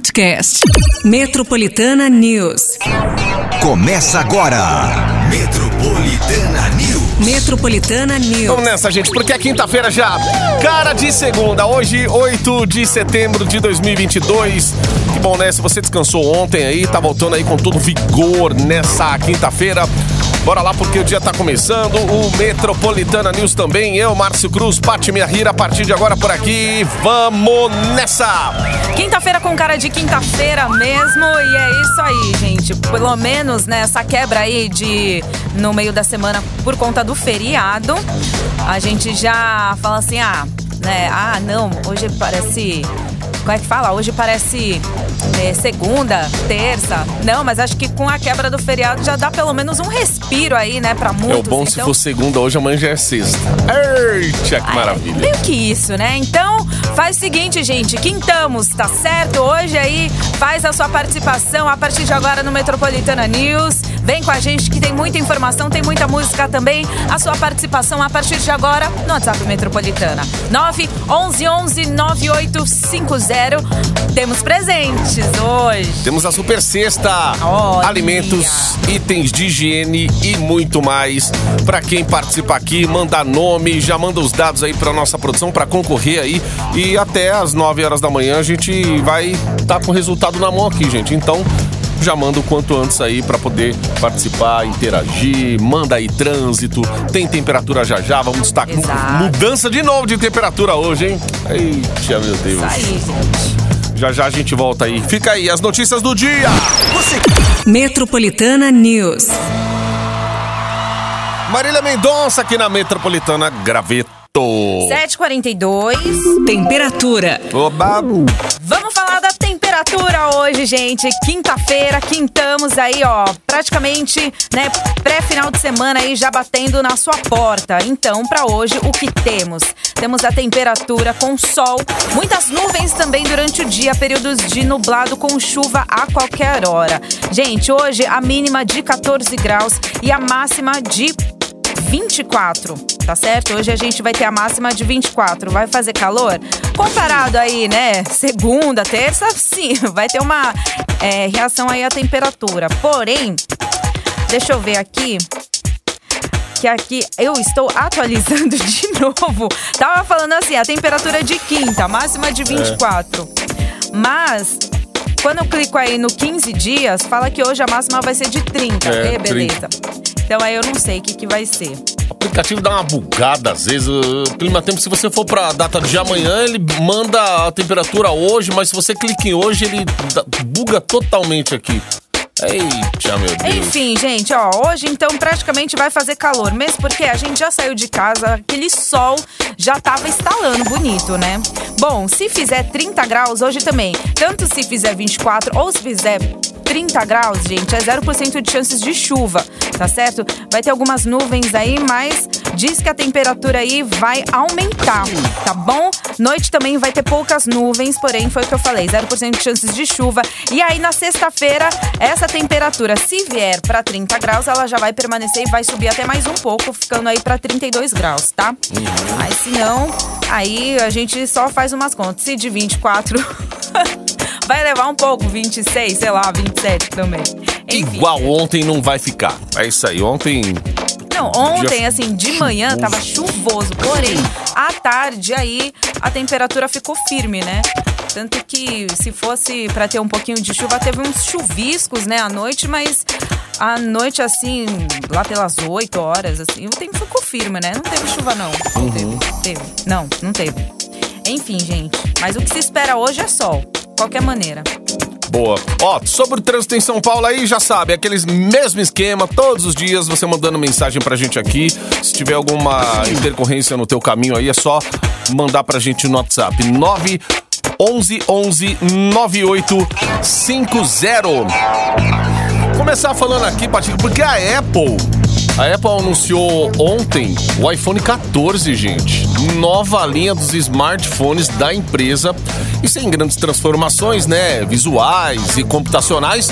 podcast. Metropolitana News. Começa agora. Metropolitana News. Metropolitana News. Vamos nessa, gente, porque é quinta-feira já. Cara de segunda, hoje, 8 de setembro de 2022. Que bom, né? Se você descansou ontem aí, tá voltando aí com todo vigor nessa quinta-feira. Bora lá porque o dia tá começando. O Metropolitana News também. Eu, Márcio Cruz, Pati Minha Rira, a partir de agora por aqui. Vamos nessa! Quinta-feira com cara de quinta-feira mesmo. E é isso aí, gente. Pelo menos, né, essa quebra aí de no meio da semana por conta do feriado. A gente já fala assim, ah, né? Ah, não, hoje parece como é que fala? Hoje parece é, segunda, terça. Não, mas acho que com a quebra do feriado já dá pelo menos um respiro aí, né, pra muitos. É o bom então... se for segunda, hoje amanhã já é sexta. Eita, que maravilha. Meio que isso, né? Então, faz o seguinte, gente, quintamos, tá certo? Hoje aí faz a sua participação a partir de agora no Metropolitana News. Vem com a gente que tem muita informação, tem muita música também. A sua participação a partir de agora no WhatsApp Metropolitana. 9 11 11 9850. Temos presentes hoje. Temos a super cesta, Olha. alimentos, itens de higiene e muito mais. Pra quem participa aqui, manda nome, já manda os dados aí pra nossa produção pra concorrer aí e até às 9 horas da manhã a gente vai estar tá com o resultado na mão aqui, gente. Então, já manda o quanto antes aí para poder participar, interagir, manda aí trânsito, tem temperatura já já, vamos estar com mudança de novo de temperatura hoje, hein? Eita, meu Deus. Isso aí, gente. Já já a gente volta aí. Fica aí as notícias do dia. Metropolitana News. Marília Mendonça aqui na Metropolitana Graveto. 7h42. Temperatura. Oba. Vamos falar da temperatura hoje, gente. Quinta-feira, quintamos aí, ó, praticamente, né, pré-final de semana aí já batendo na sua porta. Então, pra hoje, o que temos? Temos a temperatura com sol, muitas nuvens também durante o dia, períodos de nublado com chuva a qualquer hora. Gente, hoje a mínima de 14 graus e a máxima de 24, tá certo? Hoje a gente vai ter a máxima de 24. Vai fazer calor? Comparado aí, né? Segunda, terça, sim, vai ter uma é, reação aí à temperatura. Porém, deixa eu ver aqui. Que aqui eu estou atualizando de novo. Tava falando assim, a temperatura de quinta, máxima de 24. Mas quando eu clico aí no 15 dias, fala que hoje a máxima vai ser de 30. É, É, beleza. Então aí eu não sei o que, que vai ser. O aplicativo dá uma bugada às vezes. O clima tempo, se você for pra data de amanhã, ele manda a temperatura hoje, mas se você clica em hoje, ele buga totalmente aqui. Eita, meu Deus. Enfim, gente, ó, hoje então praticamente vai fazer calor, mesmo porque a gente já saiu de casa, aquele sol já tava instalando bonito, né? Bom, se fizer 30 graus hoje também, tanto se fizer 24 ou se fizer 30 graus, gente, é 0% de chances de chuva, tá certo? Vai ter algumas nuvens aí, mas diz que a temperatura aí vai aumentar, tá bom? Noite também vai ter poucas nuvens, porém foi o que eu falei, 0% de chances de chuva. E aí na sexta-feira, essa temperatura, se vier para 30 graus, ela já vai permanecer e vai subir até mais um pouco, ficando aí para 32 graus, tá? Mas se não, aí a gente só faz umas contas. Se de 24 vai levar um pouco, 26, sei lá, 27 também. Enfim. Igual ontem não vai ficar. É isso aí. Ontem. Não, ontem, assim, de manhã tava chuvoso, porém, à tarde aí a temperatura ficou firme, né? Tanto que se fosse pra ter um pouquinho de chuva, teve uns chuviscos, né, à noite, mas à noite, assim, lá pelas 8 horas, assim, o tempo ficou firme, né? Não teve chuva, não. Não teve, teve. Não, não teve. Enfim, gente, mas o que se espera hoje é sol, qualquer maneira. Boa. Ó, sobre o trânsito em São Paulo aí, já sabe, aqueles mesmo esquema, todos os dias você mandando mensagem pra gente aqui. Se tiver alguma intercorrência no teu caminho aí, é só mandar pra gente no WhatsApp. 9 11 11 9850. Começar falando aqui, Patinho, porque a Apple, a Apple anunciou ontem o iPhone 14, gente. Nova linha dos smartphones da empresa. E sem grandes transformações, né? Visuais e computacionais.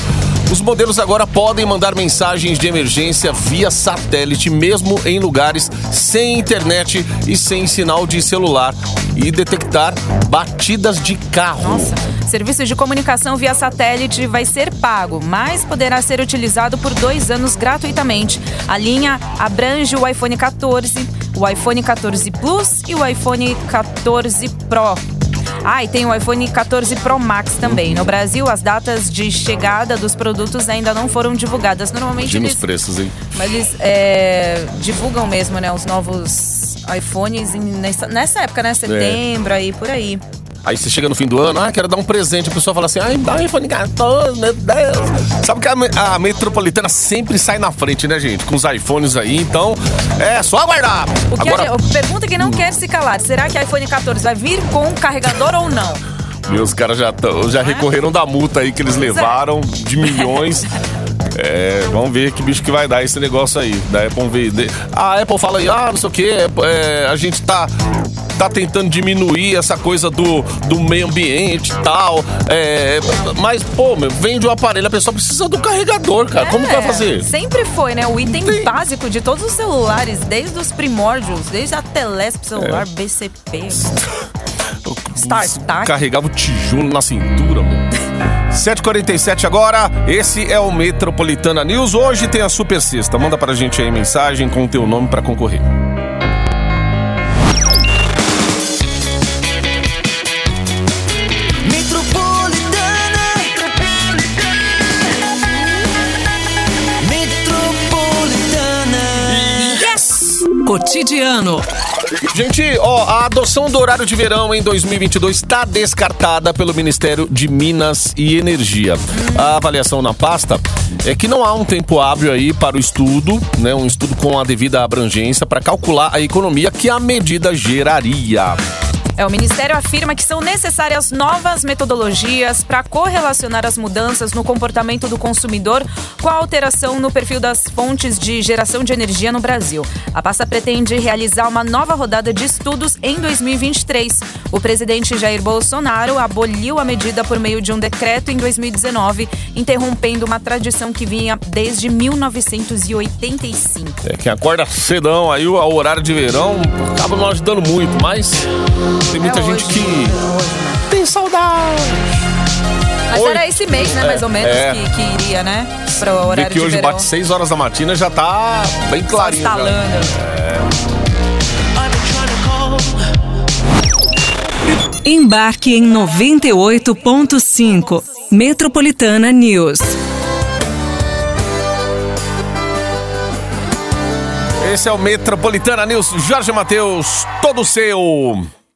Os modelos agora podem mandar mensagens de emergência via satélite, mesmo em lugares sem internet e sem sinal de celular, e detectar batidas de carro. Nossa, Serviço de comunicação via satélite vai ser pago, mas poderá ser utilizado por dois anos gratuitamente. A linha abrange o iPhone 14, o iPhone 14 Plus e o iPhone 14 Pro. Ah, e tem o iPhone 14 Pro Max também. No Brasil, as datas de chegada dos produtos ainda não foram divulgadas. Normalmente Imagina os eles, preços, hein? mas eles é, divulgam mesmo, né, os novos iPhones em- nessa, nessa época, né, setembro aí por aí. Aí você chega no fim do ano, ah, quero dar um presente. A pessoa fala assim, ai, dá um iPhone 14, meu Deus. Sabe que a, a Metropolitana sempre sai na frente, né, gente? Com os iPhones aí, então é só aguardar. O que Agora, gente- pergunta que não quer se calar: será que iPhone 14 vai vir com carregador ou não? meus caras já, tão- já recorreram da multa aí que eles é. levaram de milhões. É, vamos ver que bicho que vai dar esse negócio aí. Da Apple vender. A Apple fala aí, ah, não sei o que, a gente tá. Tá tentando diminuir essa coisa do, do meio ambiente e tal. É, mas, pô, meu, vende o aparelho, a pessoa precisa do carregador, cara. Como que vai É, fazer? Sempre foi, né? O item Tem. básico de todos os celulares, desde os primórdios, desde a Telesp celular, É. BCP. Startup. Carregava o tijolo na cintura, meu. 7h47 agora, esse é o Metropolitana News. Hoje tem a Super Sexta. Manda pra gente aí mensagem com o teu nome pra concorrer. Cotidiano. Gente, ó, a adoção do horário de verão em 2022 está descartada pelo Ministério de Minas e Energia. A avaliação na pasta é que não há um tempo hábil aí para o estudo, né, um estudo com a devida abrangência para calcular a economia que a medida geraria. É, o Ministério afirma que são necessárias novas metodologias para correlacionar as mudanças no comportamento do consumidor com a alteração no perfil das fontes de geração de energia no Brasil. A pasta pretende realizar uma nova rodada de estudos em 2023. O presidente Jair Bolsonaro aboliu a medida por meio de um decreto em 2019, interrompendo uma tradição que vinha desde 1985. É, quem acorda cedão aí, o horário de verão, acaba não ajudando muito, mas tem muita É gente hoje, que é hoje, né? tem saudade. Mas Oi. era esse mês, né, mais ou menos, é. que, que iria, né? Para o Vê horário que de hoje verão. bate 6 horas da matina já tá bem clarinho. já. Instalando. Call Embarque em 98.5. Metropolitana News. Esse é o Metropolitana News. Jorge Matheus, todo seu.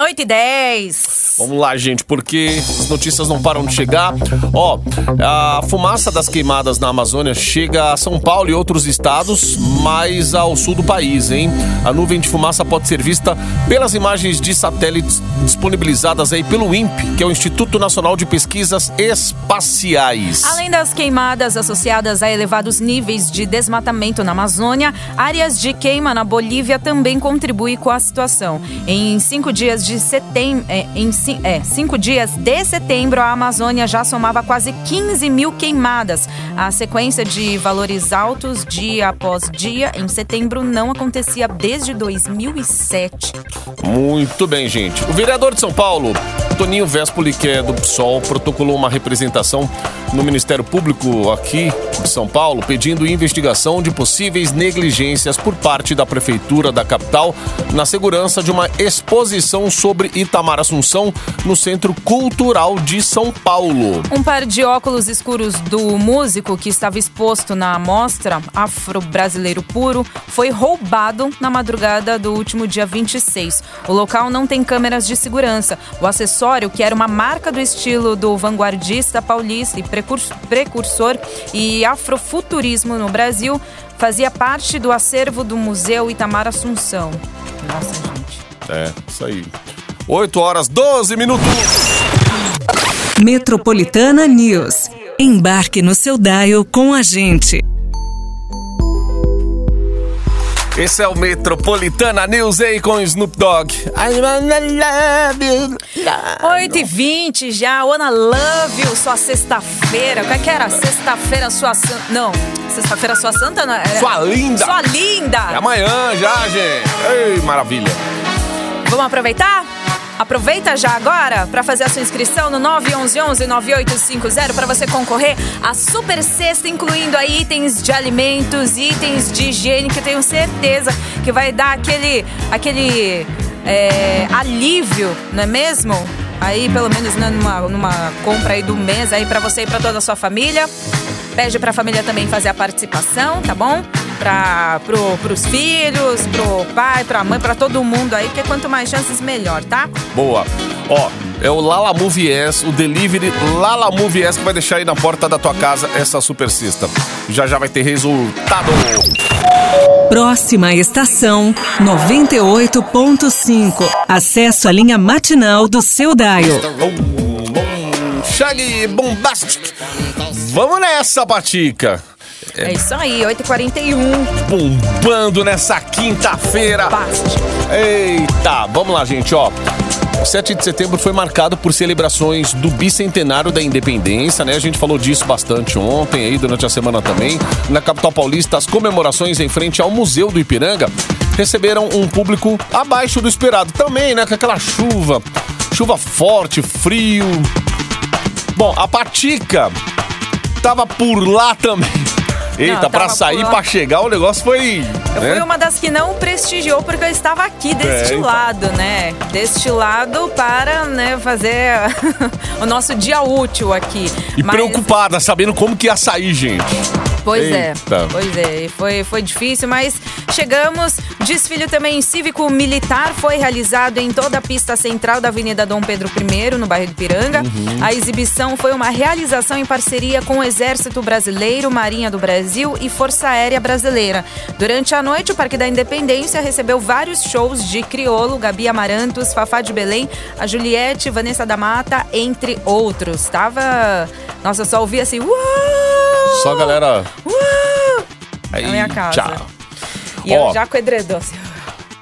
8 e 10. Vamos lá, gente, porque as notícias não param de chegar. Ó, a fumaça das queimadas na Amazônia chega a São Paulo e outros estados, mais ao sul do país, hein? A nuvem de fumaça pode ser vista pelas imagens de satélites disponibilizadas aí pelo INPE, que é o Instituto Nacional de Pesquisas Espaciais. Além das queimadas associadas a elevados níveis de desmatamento na Amazônia, áreas de queima na Bolívia também contribuem com a situação. Em cinco dias de setembro, é, em é, cinco dias de setembro, a Amazônia já somava quase 15 mil queimadas. A sequência de valores altos dia após dia em setembro não acontecia desde 2007. Muito bem, gente. O vereador de São Paulo, Toninho Vespoli, que é do PSOL, protocolou uma representação no Ministério Público aqui de São Paulo, pedindo investigação de possíveis negligências por parte da Prefeitura da capital na segurança de uma exposição sobre Itamar Assunção no Centro Cultural de São Paulo. Um par de óculos escuros do músico que estava exposto na amostra Afro-Brasileiro Puro foi roubado na madrugada do último dia 26. O local não tem câmeras de segurança. O acessório, que era uma marca do estilo do vanguardista paulista e precurs- precursor e afrofuturismo no Brasil, fazia parte do acervo do Museu Itamar Assunção. Nossa, gente. É, isso aí. 8 horas 12 minutos. Metropolitana News. Embarque no seu dial com a gente. Esse é o Metropolitana News aí com Snoop Dogg. I wanna love you. 8 e 20 já, Wanna Love You, sua sexta-feira. Qual é que era? Sexta-feira, sua santa. Não, sexta-feira, sua santa não era. Sua linda. Sua linda. É amanhã já, gente. Ei, maravilha. Vamos aproveitar? Aproveita já agora para fazer a sua inscrição no 911-9850 para você concorrer à super cesta, incluindo aí itens de alimentos, itens de higiene, que eu tenho certeza que vai dar aquele, aquele é, alívio, não é mesmo? Aí, pelo menos né, numa, numa compra aí do mês aí para você e para toda a sua família. Pede pra família também fazer a participação, tá bom? Pra, pro, pros filhos, pro pai, pra mãe, pra todo mundo aí, que quanto mais chances, melhor, tá? Boa. Ó, é o Lala Movies, o delivery Lala Movies que vai deixar aí na porta da tua casa essa super cesta. Já já vai ter resultado. Próxima estação 98.5. Acesso à linha matinal do seu Daio. Bom, bom, Shaggy Bombastic. Vamos nessa, Patica. É isso aí, 8h41. Bombando nessa quinta-feira. Eita, vamos lá, gente, ó. O 7 de setembro foi marcado por celebrações do bicentenário da independência, né? A gente falou disso bastante ontem, aí durante a semana também. Na capital paulista, as comemorações em frente ao Museu do Ipiranga receberam um público abaixo do esperado. Também, né? Com aquela chuva, chuva forte, frio. Bom, a Patica tava por lá também. Eita, por sair, pra chegar, o negócio foi. Eu né? fui uma das que não prestigiou porque eu estava aqui deste É, então. lado, né? Deste lado para né, fazer o nosso dia útil aqui. E Mas- preocupada, sabendo como que ia sair, gente. Pois Eita. é, pois é, e foi, foi difícil, mas chegamos. Desfile também cívico-militar foi realizado em toda a pista central da Avenida Dom Pedro I, no bairro de Piranga. Uhum. A exibição foi uma realização em parceria com o Exército Brasileiro, Marinha do Brasil e Força Aérea Brasileira. Durante a noite, o Parque da Independência recebeu vários shows de Criolo, Gabi Amarantos, Fafá de Belém, a Juliette, Vanessa da Mata, entre outros. Tava. Nossa, eu só ouvi assim. Uau! Só a galera. Uh! Aí, Na minha casa. tchau. E Ó. eu já com o edredom. assim.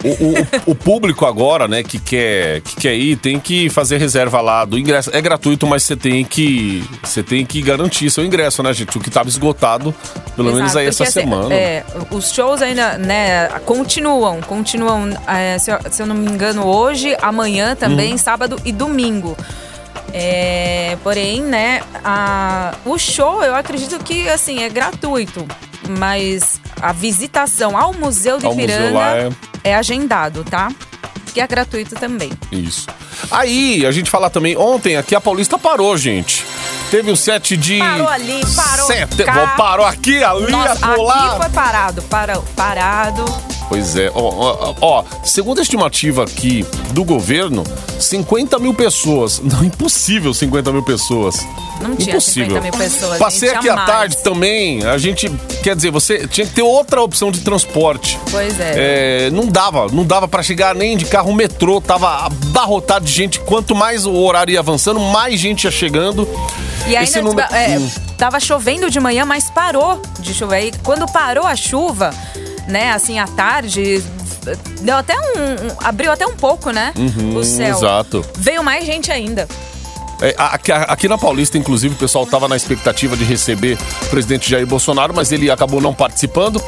O, o- o público agora, né, que quer, que quer ir, tem que fazer reserva lá do ingresso. É gratuito, mas você tem que. Você tem que garantir seu ingresso, né, gente? O que tava esgotado, pelo menos Exato, aí essa assim, semana. é, os shows ainda, né, continuam. Continuam, é, se, eu, se eu não me engano, hoje, amanhã também, sábado e domingo. É, porém, né, a- o show eu acredito que assim é gratuito, mas a visitação ao Museu de Ao Ipiranga é- é agendado, tá? Que é gratuito também. Isso. Aí, a gente fala também, ontem aqui a Paulista parou, gente. Teve o set de. Parou ali, parou Sete... cá. Parou aqui, ali, Nossa, acolá. aqui foi parado, parou, parado. Pois é, ó, ó, ó, segundo a estimativa aqui do governo, 50 mil pessoas. Não, impossível 50 mil pessoas. Não tinha impossível. 50 mil pessoas, Passei aqui à tarde também, a gente, quer dizer, você tinha que ter outra opção de transporte. Pois é. É, não dava, não dava pra chegar nem de carro, o metrô tava abarrotado de gente. Quanto mais o horário ia avançando, mais gente ia chegando. E ainda Esse número- é, Hum. tava chovendo de manhã, mas parou de chover. E quando parou a chuva, né, assim, à tarde, deu até um. um- abriu até um pouco, né? o céu. Uhum, exato. Veio mais gente ainda. É, aqui, aqui na Paulista, inclusive, o pessoal estava na expectativa de receber o presidente Jair Bolsonaro, mas ele acabou não participando.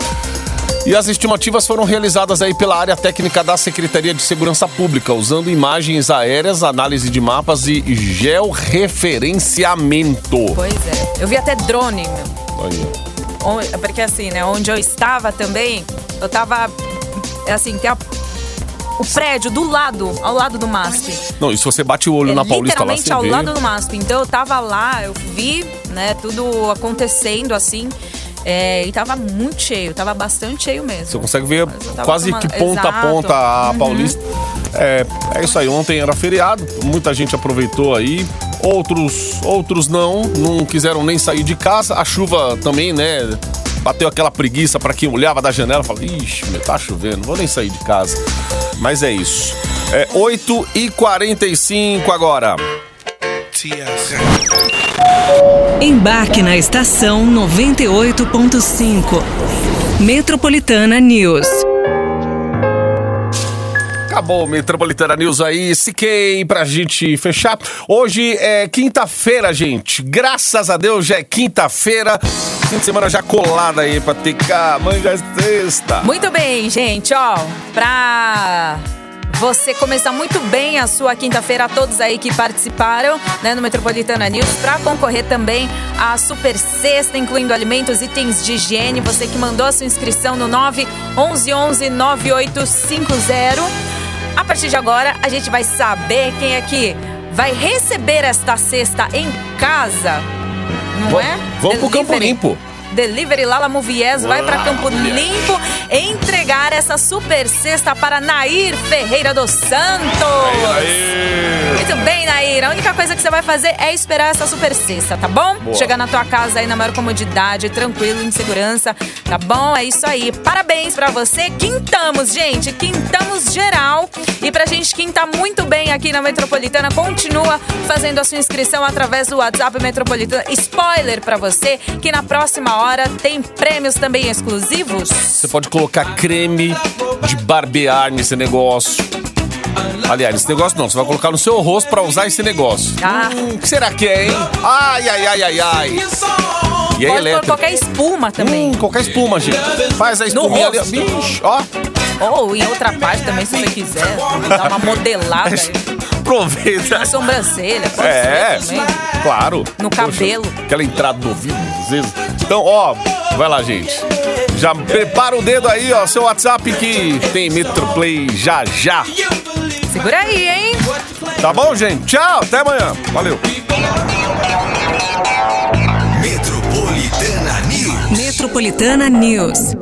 E as estimativas foram realizadas aí pela área técnica da Secretaria de Segurança Pública, usando imagens aéreas, análise de mapas e georreferenciamento. Pois é. Eu vi até drone, meu. Aí. Porque assim, né, onde eu estava também, eu tava. Assim, tem a- o prédio do lado, ao lado do MASP. Não, e se você bate o olho É na Paulista lá, literalmente ao vê. lado do MASP. Então eu tava lá, eu vi, né, tudo acontecendo assim. é, e tava muito cheio, tava bastante cheio mesmo. Você consegue ver quase tomando- que ponta a Exato. ponta a Uhum. Paulista. É, é isso aí. Ontem era feriado, muita gente aproveitou aí. Outros, outros não, não quiseram nem sair de casa. A chuva também, né? Bateu aquela preguiça pra quem olhava da janela falava: Ixi, tá chovendo, vou nem sair de casa. Mas é isso. É 8 e 45 agora. Embarque na estação 98.5. Metropolitana News. Acabou Metropolitana News aí, Siquei, pra gente fechar. Hoje é quinta-feira, gente. Graças a Deus já é quinta-feira. Fim de semana já colada aí pra ter. Amanhã já é sexta. Muito bem, gente, ó, pra você começar muito bem a sua quinta-feira, a todos aí que participaram né, no Metropolitana News, para concorrer também à Super Sexta, incluindo alimentos, itens de higiene. Você que mandou a sua inscrição no 911 9850. A partir de agora, a gente vai saber quem é que vai receber esta cesta em casa. Não é? Vamos pro Campo. Limpo. Delivery Lala Movies vai para Campo Limpo entregar essa super cesta para Nair Ferreira dos Santos. Muito bem, Nair. A única coisa que você vai fazer é esperar essa super cesta, tá bom? Boa. Chegar na tua casa aí na maior comodidade, tranquilo, em segurança, tá bom? É isso aí. Parabéns pra você. Quintamos, gente. Quintamos geral. E pra gente quintar muito bem aqui na Metropolitana, continua fazendo a sua inscrição através do WhatsApp Metropolitana. Spoiler pra você que na próxima hora tem prêmios também exclusivos. Você pode colocar creme de barbear nesse negócio. Aliás, esse negócio não, você vai colocar no seu rosto pra usar esse negócio. Ah. Hum, o que será que é, hein? Ai, ai, ai, ai, ai. E é Pode elétrico. qualquer espuma também. Hum, qualquer espuma, gente. Faz a espuminha ali. Vixe, ó. Ou em outra parte também, se você quiser. Dar uma modelada aí. Aproveita. Na sobrancelha, pode É, ser também. claro. No Poxa, cabelo. aquela entrada no ouvido, às vezes. Então, ó, vai lá, gente. Já prepara o dedo aí, ó, seu WhatsApp que tem Metroplay já já. Segura aí, hein? Tá bom, gente? Tchau, até amanhã. Valeu. Metropolitana News. Metropolitana News.